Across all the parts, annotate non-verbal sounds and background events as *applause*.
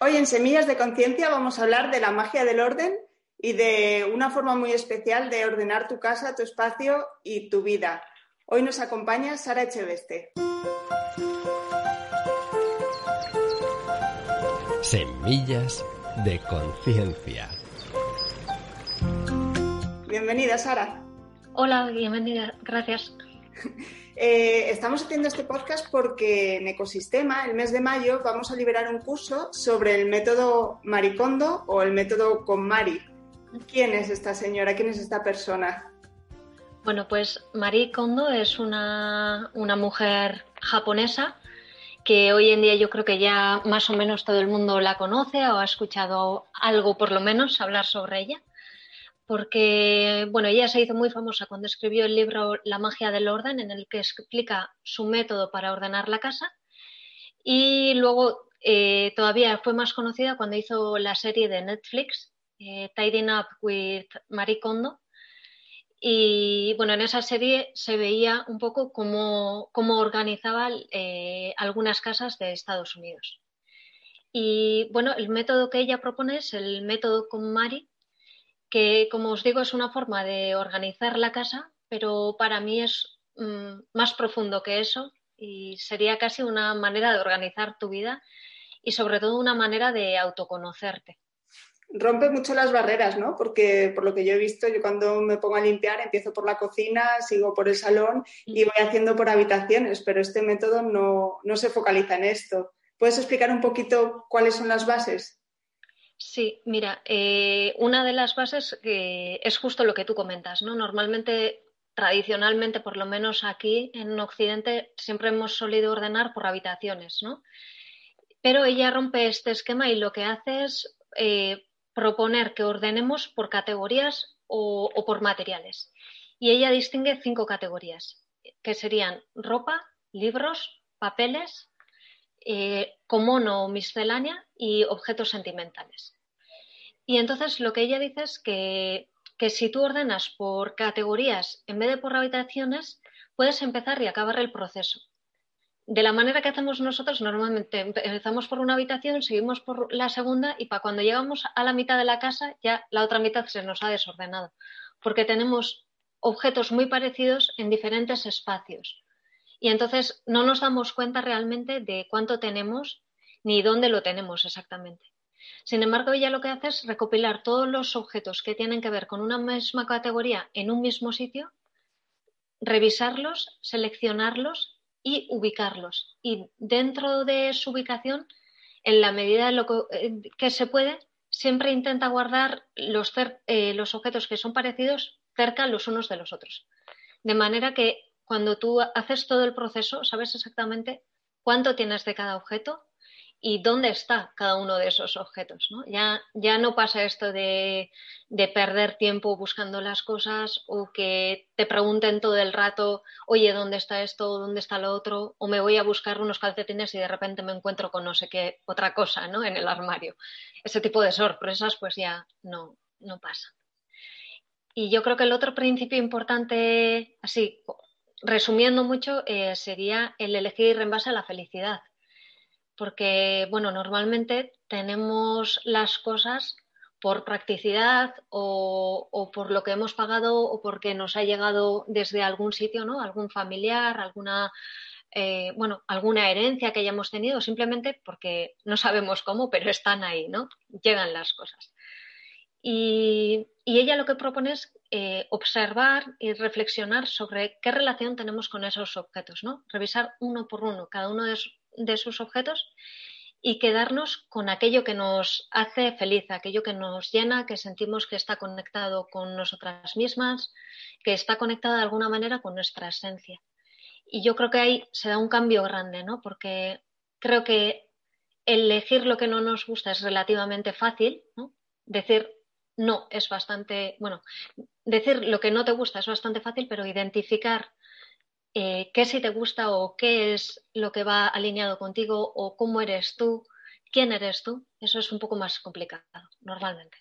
Hoy en Semillas de Conciencia vamos a hablar de la magia del orden y de una forma muy especial de ordenar tu casa, tu espacio y tu vida. Hoy nos acompaña Sara Echeveste. Semillas de Conciencia. Bienvenida, Sara. Hola, bienvenida, gracias. *laughs* Eh, estamos haciendo este podcast porque en Ecosistema, el mes de mayo, vamos a liberar un curso sobre el método Maricondo o el método con Mari. ¿Quién es esta señora? ¿Quién es esta persona? Bueno, pues Marie Kondo es una, una mujer japonesa que hoy en día yo creo que ya más o menos todo el mundo la conoce o ha escuchado algo por lo menos hablar sobre ella porque bueno, ella se hizo muy famosa cuando escribió el libro La magia del orden, en el que explica su método para ordenar la casa. Y luego eh, todavía fue más conocida cuando hizo la serie de Netflix, eh, Tidying Up with Marie Kondo. Y bueno, en esa serie se veía un poco cómo, cómo organizaba eh, algunas casas de Estados Unidos. Y bueno, el método que ella propone es el método con Mari, que como os digo es una forma de organizar la casa, pero para mí es mm, más profundo que eso y sería casi una manera de organizar tu vida y sobre todo una manera de autoconocerte. Rompe mucho las barreras, ¿no? Porque por lo que yo he visto, yo cuando me pongo a limpiar empiezo por la cocina, sigo por el salón y voy haciendo por habitaciones, pero este método no, no se focaliza en esto. ¿Puedes explicar un poquito cuáles son las bases? Sí, mira, eh, una de las bases eh, es justo lo que tú comentas, ¿no? Normalmente, tradicionalmente, por lo menos aquí en Occidente, siempre hemos solido ordenar por habitaciones, ¿no? Pero ella rompe este esquema y lo que hace es eh, proponer que ordenemos por categorías o, o por materiales. Y ella distingue cinco categorías, que serían ropa, libros, papeles, eh, o miscelánea y objetos sentimentales. Y entonces lo que ella dice es que, que si tú ordenas por categorías en vez de por habitaciones, puedes empezar y acabar el proceso. De la manera que hacemos nosotros, normalmente empezamos por una habitación, seguimos por la segunda y para cuando llegamos a la mitad de la casa ya la otra mitad se nos ha desordenado, porque tenemos objetos muy parecidos en diferentes espacios. Y entonces no nos damos cuenta realmente de cuánto tenemos ni dónde lo tenemos exactamente. Sin embargo, ella lo que hace es recopilar todos los objetos que tienen que ver con una misma categoría en un mismo sitio, revisarlos, seleccionarlos y ubicarlos. Y dentro de su ubicación, en la medida de lo que, eh, se puede, siempre intenta guardar los, eh, los objetos que son parecidos cerca los unos de los otros. De manera que cuando tú haces todo el proceso, sabes exactamente cuánto tienes de cada objeto y dónde está cada uno de esos objetos. ¿no? Ya, ya no pasa esto de, de, perder tiempo buscando las cosas o que te pregunten todo el rato, oye, ¿dónde está esto? ¿Dónde está lo otro? O me voy a buscar unos calcetines y de repente me encuentro con no sé qué otra cosa ¿no? en el armario. Ese tipo de sorpresas pues ya no, no pasa. Y yo creo que el otro principio importante, así resumiendo mucho, eh, sería el elegir en base a la felicidad. Porque, bueno, normalmente tenemos las cosas por practicidad o, por lo que hemos pagado o porque nos ha llegado desde algún sitio, ¿no? Algún familiar, alguna, eh, bueno, alguna herencia que hayamos tenido, simplemente porque no sabemos cómo, pero están ahí, ¿no? Llegan las cosas. Y, ella lo que propone es eh, observar y reflexionar sobre qué relación tenemos con esos objetos, ¿no? Revisar uno por uno cada uno de, sus objetos y quedarnos con aquello que nos hace feliz, aquello que nos llena, que sentimos que está conectado con nosotras mismas, que está conectada de alguna manera con nuestra esencia. Y yo creo que ahí se da un cambio grande, ¿no? Porque creo que elegir lo que no nos gusta es relativamente fácil. Decir no es bastante, bueno, decir lo que no te gusta es bastante fácil, pero identificar eh, qué sí te gusta o qué es lo que va alineado contigo o cómo eres tú, quién eres tú, eso es un poco más complicado normalmente.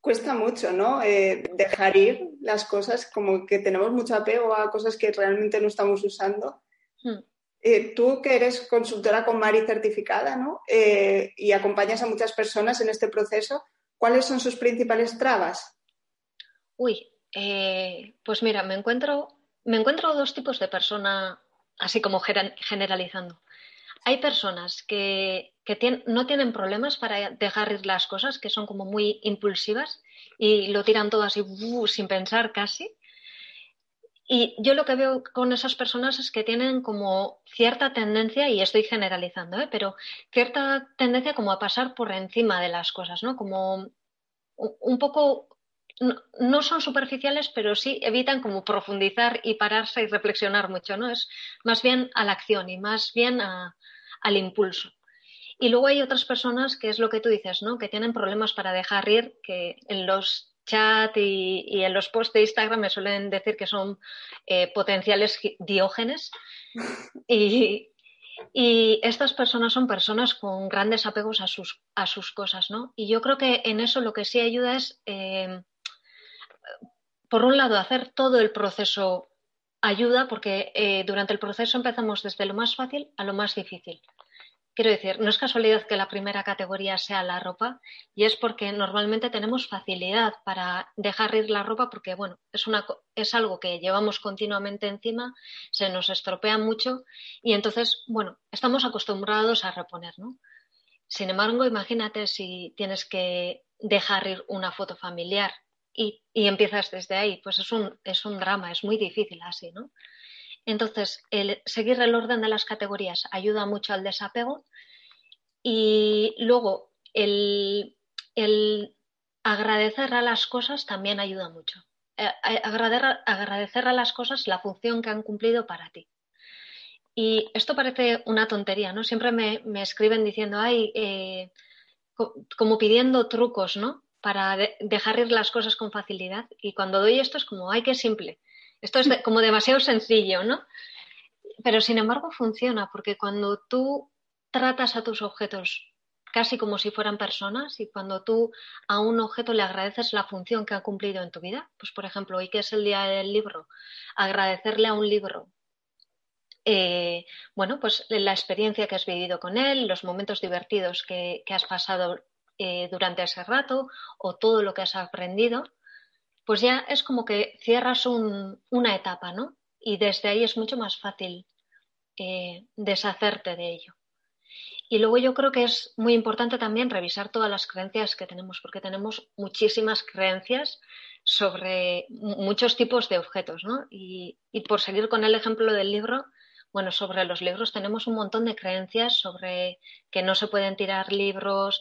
Cuesta mucho, ¿no? Eh, dejar ir las cosas, como que tenemos mucho apego a cosas que realmente no estamos usando. Hmm. Eh, tú que eres consultora con Mari certificada, ¿no? y acompañas a muchas personas en este proceso, ¿cuáles son sus principales trabas? Uy, pues mira, me encuentro me encuentro dos tipos de persona, así como generalizando. Hay personas que, no tienen problemas para dejar ir las cosas, que son como muy impulsivas y lo tiran todo así uh, sin pensar casi. Y yo lo que veo con esas personas es que tienen como cierta tendencia, y estoy generalizando, ¿eh? pero cierta tendencia como a pasar por encima de las cosas, ¿no? Como un poco no, son superficiales, pero sí evitan como profundizar y pararse y reflexionar mucho, ¿no? Es más bien a la acción y más bien al impulso. Y luego hay otras personas que es lo que tú dices, ¿no? Que tienen problemas para dejar ir, que en los chats y, en los posts de Instagram me suelen decir que son eh, potenciales diógenes. Y, estas personas son personas con grandes apegos a sus, a sus cosas, ¿no? Y yo creo que en eso lo que sí ayuda es eh, por un lado, hacer todo el proceso ayuda porque eh, durante el proceso empezamos desde lo más fácil a lo más difícil. Quiero decir, no es casualidad que la primera categoría sea la ropa y es porque normalmente tenemos facilidad para dejar ir la ropa porque, bueno, es, una, es algo que llevamos continuamente encima, se nos estropea mucho y entonces, bueno, estamos acostumbrados a reponer, ¿no? Sin embargo, imagínate si tienes que dejar ir una foto familiar y, empiezas desde ahí, pues es un, es un drama, es muy difícil así, ¿no? Entonces, el seguir el orden de las categorías ayuda mucho al desapego y luego el, agradecer a las cosas también ayuda mucho. Eh, agradecer, agradecer, a las cosas la función que han cumplido para ti. Y esto parece una tontería, ¿no? Siempre me, escriben diciendo, ay, eh, como pidiendo trucos, ¿no? para dejar ir las cosas con facilidad. Y cuando doy esto es como, ay, qué simple. Esto es como demasiado sencillo, ¿no? Pero sin embargo funciona, porque cuando tú tratas a tus objetos casi como si fueran personas y cuando tú a un objeto le agradeces la función que ha cumplido en tu vida, pues por ejemplo, hoy que es el día del libro, agradecerle a un libro eh, bueno, pues la experiencia que has vivido con él, los momentos divertidos que, has pasado eh, durante ese rato o todo lo que has aprendido, pues ya es como que cierras una etapa, ¿no? Y desde ahí es mucho más fácil eh, deshacerte de ello. Y luego yo creo que es muy importante también revisar todas las creencias que tenemos, porque tenemos muchísimas creencias sobre muchos tipos de objetos, ¿no? Y, y, por seguir con el ejemplo del libro, bueno, sobre los libros tenemos un montón de creencias sobre que no se pueden tirar libros,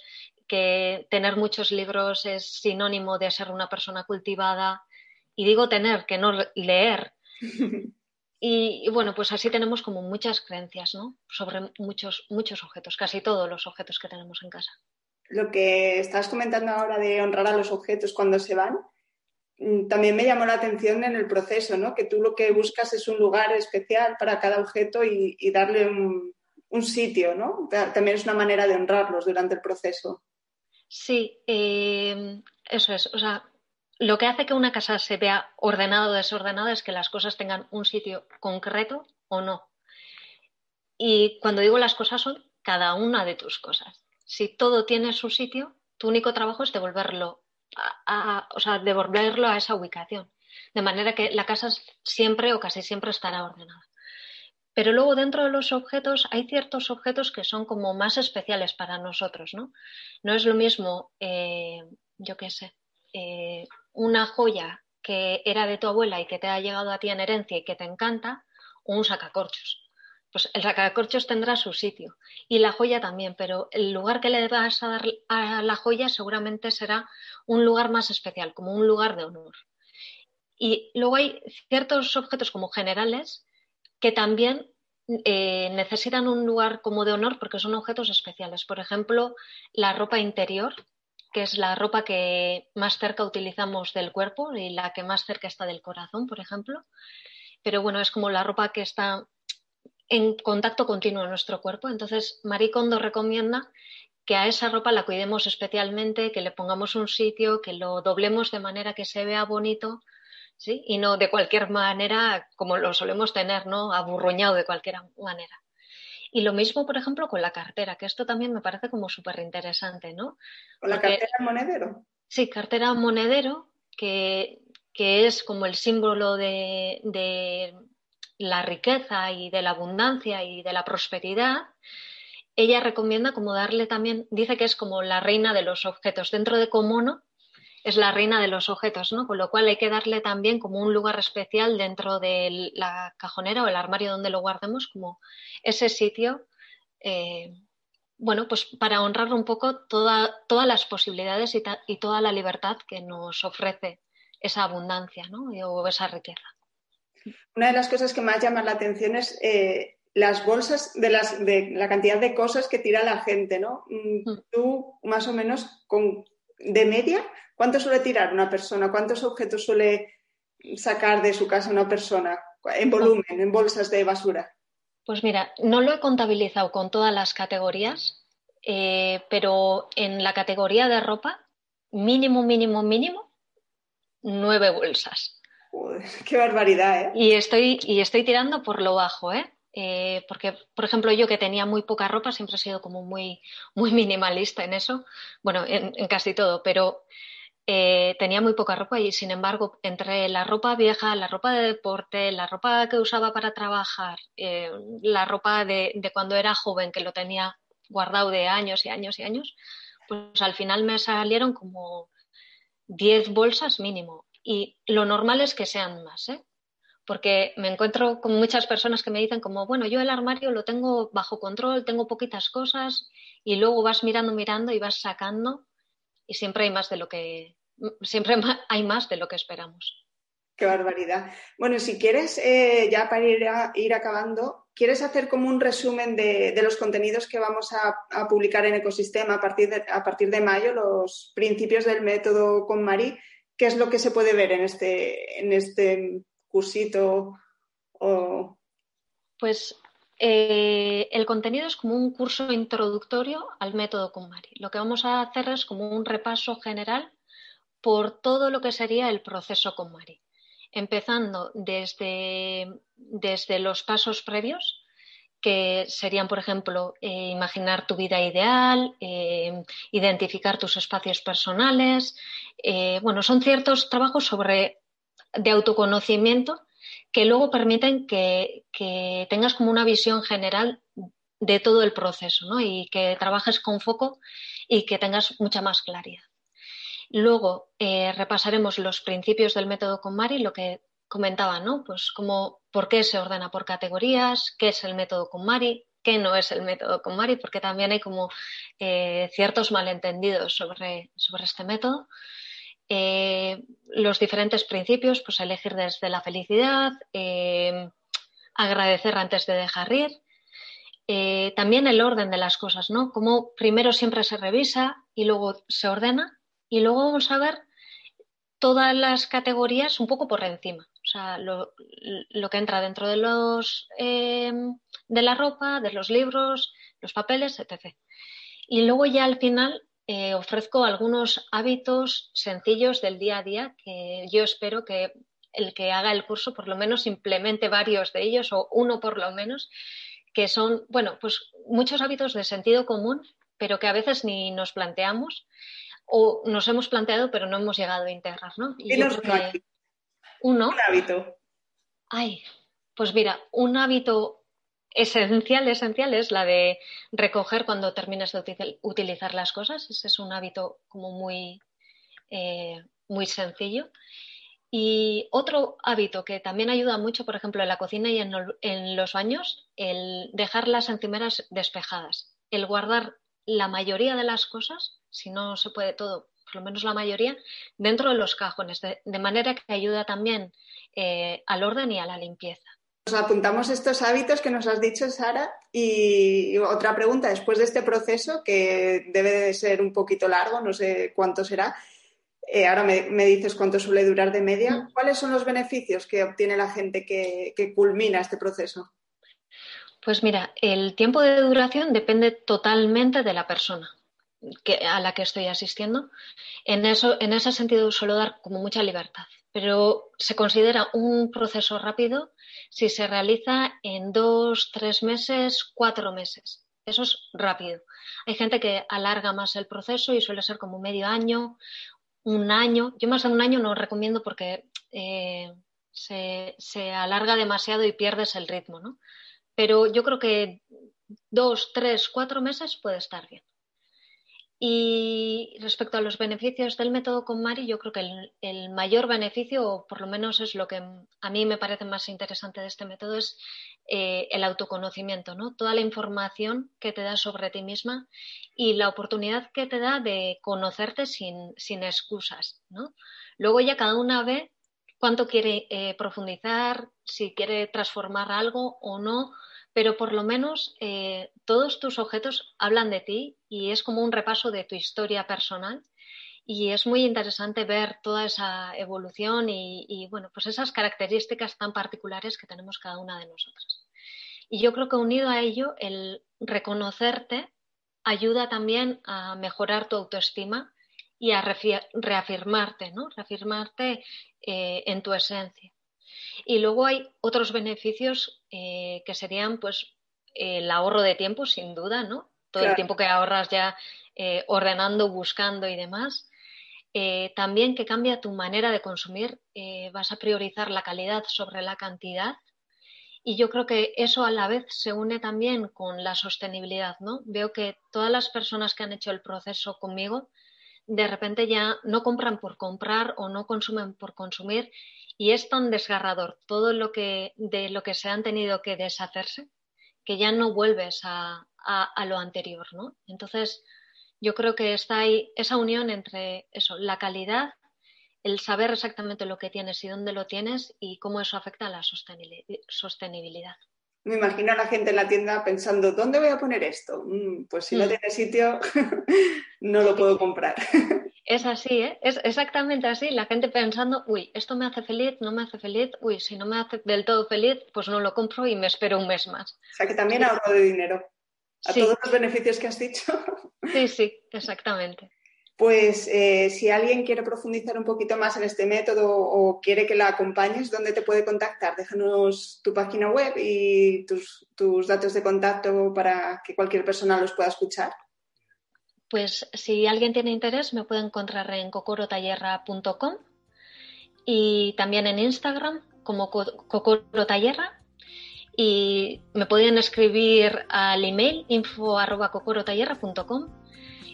que tener muchos libros es sinónimo de ser una persona cultivada. Y digo tener, que no leer. *laughs* Y, bueno, pues así tenemos como muchas creencias, ¿no? Sobre muchos, muchos objetos, casi todos los objetos que tenemos en casa. Lo que estás comentando ahora de honrar a los objetos cuando se van, mm, también me llamó la atención en el proceso, ¿no? Que tú lo que buscas es un lugar especial para cada objeto y, darle un, un, sitio, ¿no? También es una manera de honrarlos durante el proceso. Sí, eh, eso es. O sea, lo que hace que una casa se vea ordenada o desordenada es que las cosas tengan un sitio concreto o no. Y cuando digo las cosas son cada una de tus cosas. Si todo tiene su sitio, tu único trabajo es devolverlo a, o sea, devolverlo a esa ubicación. De manera que la casa siempre o casi siempre estará ordenada. Pero luego dentro de los objetos hay ciertos objetos que son como más especiales para nosotros, ¿no? No es lo mismo, eh, yo qué sé, eh, una joya que era de tu abuela y que te ha llegado a ti en herencia y que te encanta, o un sacacorchos. Pues el sacacorchos tendrá su sitio y la joya también, pero el lugar que le vas a dar a la joya seguramente será un lugar más especial, como un lugar de honor. Y luego hay ciertos objetos como generales que también eh, necesitan un lugar como de honor porque son objetos especiales. Por ejemplo, la ropa interior, que es la ropa que más cerca utilizamos del cuerpo y la que más cerca está del corazón, por ejemplo. Pero bueno, es como la ropa que está en contacto continuo en nuestro cuerpo. Entonces, Marie Kondo recomienda que a esa ropa la cuidemos especialmente, que le pongamos un sitio, que lo doblemos de manera que se vea bonito, ¿sí? Y no de cualquier manera como lo solemos tener, ¿no? Aburruñado de cualquier manera. Y lo mismo, por ejemplo, con la cartera, que esto también me parece como súper interesante, ¿no? ¿Con la cartera monedero? Sí, cartera monedero, que, que es como el símbolo de, de la riqueza y de la abundancia y de la prosperidad, ella recomienda como darle también, dice que es como la reina de los objetos. Dentro de Komono es la reina de los objetos, ¿no? Con lo cual hay que darle también como un lugar especial dentro de la cajonera o el armario donde lo guardemos, como ese sitio, eh, bueno, pues para honrar un poco todas las posibilidades y, y, toda la libertad que nos ofrece esa abundancia, ¿no? O esa riqueza. Una de las cosas que más llama la atención es eh, las bolsas de, las, de la cantidad de cosas que tira la gente, ¿no? Mm, mm. Tú, más o menos, con, de media, ¿cuánto suele tirar una persona? ¿Cuántos objetos suele sacar de su casa una persona en volumen, en bolsas de basura? Pues mira, no lo he contabilizado con todas las categorías, eh, pero en la categoría de ropa, mínimo, mínimo, mínimo, nueve bolsas. qué barbaridad, ¿eh? Y estoy, y estoy tirando por lo bajo, ¿eh? ¿eh? porque, por ejemplo, yo que tenía muy poca ropa, siempre he sido como muy, muy minimalista en eso, bueno, en, casi todo, pero eh, tenía muy poca ropa y, sin embargo, entre la ropa vieja, la ropa de deporte, la ropa que usaba para trabajar, eh, la ropa de, cuando era joven, que lo tenía guardado de años y años y años, pues al final me salieron como 10 bolsas mínimo y lo normal es que sean más, ¿eh? Porque me encuentro con muchas personas que me dicen como, bueno, yo el armario lo tengo bajo control, tengo poquitas cosas y luego vas mirando, mirando y vas sacando y siempre hay más de lo que, siempre hay más de lo que esperamos. Qué barbaridad. Bueno, si quieres, eh, ya para ir, ir, acabando, ¿quieres hacer como un resumen de, los contenidos que vamos a, a, publicar en Ecosistema a partir, de, a partir de mayo, los principios del método con Mari? ¿Qué es lo que se puede ver en este, en este cursito? Pues eh, el contenido es como un curso introductorio al método KonMari. Lo que vamos a hacer es como un repaso general por todo lo que sería el proceso KonMari, empezando desde, desde los pasos previos, que serían, por ejemplo, eh, imaginar tu vida ideal, eh, identificar tus espacios personales. Bueno, son ciertos trabajos sobre de autoconocimiento que luego permiten que, tengas como una visión general de todo el proceso ¿no? y que trabajes con foco y que tengas mucha más claridad. Luego repasaremos los principios del método con Mari, lo que comentaba, ¿no? Pues como por qué se ordena por categorías, qué es el método con Mari, qué no es el método con Mari, porque también hay como eh, ciertos malentendidos sobre, sobre este método. Eh, los diferentes principios, pues elegir desde la felicidad, eh, agradecer antes de dejar ir. también el orden de las cosas, ¿no? Como primero siempre se revisa y luego se ordena y luego vamos a ver todas las categorías un poco por encima sea, lo, que entra dentro de los em, de la ropa, de los libros, los papeles, etc. Y luego ya al final eh, ofrezco algunos hábitos sencillos del día a día que yo espero que el que haga el curso por lo menos implemente varios de ellos o uno por lo menos, que son, bueno, pues muchos hábitos de sentido común, pero que a veces ni nos planteamos o nos hemos planteado pero no hemos llegado a integrar, ¿no? Y yo uno. Un hábito. Ay, pues mira, un hábito esencial, esencial es la de recoger cuando terminas de utilizar las cosas. Ese es un hábito como muy, eh, muy sencillo. Y otro hábito que también ayuda mucho, por ejemplo, en la cocina y en, en los baños, el dejar las encimeras despejadas, el guardar la mayoría de las cosas, si no se puede todo, por lo menos la mayoría, dentro de los cajones, de, manera que ayuda también eh, al orden y a la limpieza. Nos apuntamos estos hábitos que nos has dicho, Sara. Y otra pregunta, después de este proceso, que debe de ser un poquito largo, no sé cuánto será, eh, ahora me, dices cuánto suele durar de media, mm. ¿cuáles son los beneficios que obtiene la gente que, culmina este proceso? Pues mira, el tiempo de duración depende totalmente de la persona a la que estoy asistiendo. En, eso, en ese sentido suelo dar como mucha libertad, pero se considera un proceso rápido si se realiza en dos, tres meses, cuatro meses. Eso es rápido. Hay gente que alarga más el proceso y suele ser como medio año, un año. Yo más de un año no recomiendo porque eh, se, se, alarga demasiado y pierdes el ritmo, ¿no? Pero yo creo que dos, tres, cuatro meses puede estar bien. Y respecto a los beneficios del método con Mari, yo creo que el, mayor beneficio, o por lo menos es lo que a mí me parece más interesante de este método, es eh, el autoconocimiento, ¿no? Toda la información que te da sobre ti misma y la oportunidad que te da de conocerte sin, sin excusas, ¿no? Luego ya cada una ve cuánto quiere eh, profundizar, si quiere transformar algo o no, pero por lo menos eh, todos tus objetos hablan de ti y es como un repaso de tu historia personal y es muy interesante ver toda esa evolución y, bueno, pues esas características tan particulares que tenemos cada una de nosotras. Y yo creo que unido a ello, el reconocerte ayuda también a mejorar tu autoestima y a reafirmarte, ¿no? Reafirmarte eh, en tu esencia. Y luego hay otros beneficios eh, que serían, pues, el ahorro de tiempo, sin duda, ¿no? Todo el tiempo que ahorras ya eh, ordenando, buscando y demás. Eh, también que cambia tu manera de consumir, vas a priorizar la calidad sobre la cantidad. Y yo creo que eso a la vez se une también con la sostenibilidad, ¿no? Veo que todas las personas que han hecho el proceso conmigo, de repente ya no compran por comprar o no consumen por consumir y es tan desgarrador todo lo que de lo que se han tenido que deshacerse que ya no vuelves a, lo anterior, ¿no? Entonces, yo creo que está ahí esa unión entre eso, la calidad, el saber exactamente lo que tienes y dónde lo tienes y cómo eso afecta a la sostenibilidad. Me imagino a la gente en la tienda pensando, ¿dónde voy a poner esto? Mm, pues si no mm. tiene sitio, *laughs* no lo puedo comprar. *laughs* Es así, ¿eh? Es exactamente así. La gente pensando, uy, esto me hace feliz, no me hace feliz, uy, si no me hace del todo feliz, pues no lo compro y me espero un mes más. O sea que también ahorro de dinero. A todos los beneficios que has dicho. Sí, sí, *laughs* exactamente. Pues eh, si alguien quiere profundizar un poquito más en este método o quiere que la acompañes, ¿dónde te puede contactar? Déjanos tu página web y tus, datos de contacto para que cualquier persona los pueda escuchar. Pues si alguien tiene interés me puede encontrar en cocorotallerra.com y también en Instagram como cocorotallerra y me pueden escribir al email info.cocorotallerra.com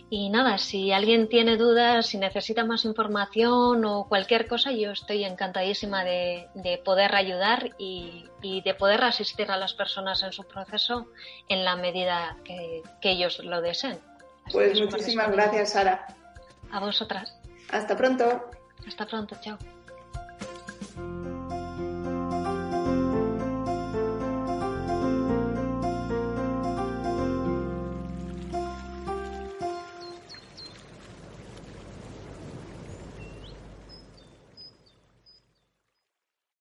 y nada, si alguien tiene dudas, si necesita más información o cualquier cosa, yo estoy encantadísima de, poder ayudar y, de poder asistir a las personas en su proceso en la medida que ellos lo deseen. Pues muchísimas gracias, Sara. A vosotras. Hasta pronto. Hasta pronto, chao.